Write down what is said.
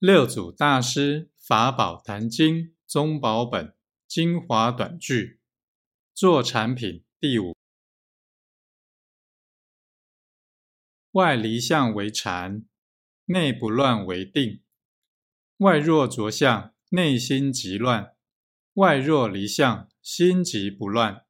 六祖大师法宝坛经宗宝本精华短句做产品第五。外离相为禅内不乱为定。外若着相内心即乱外若离相心即不乱。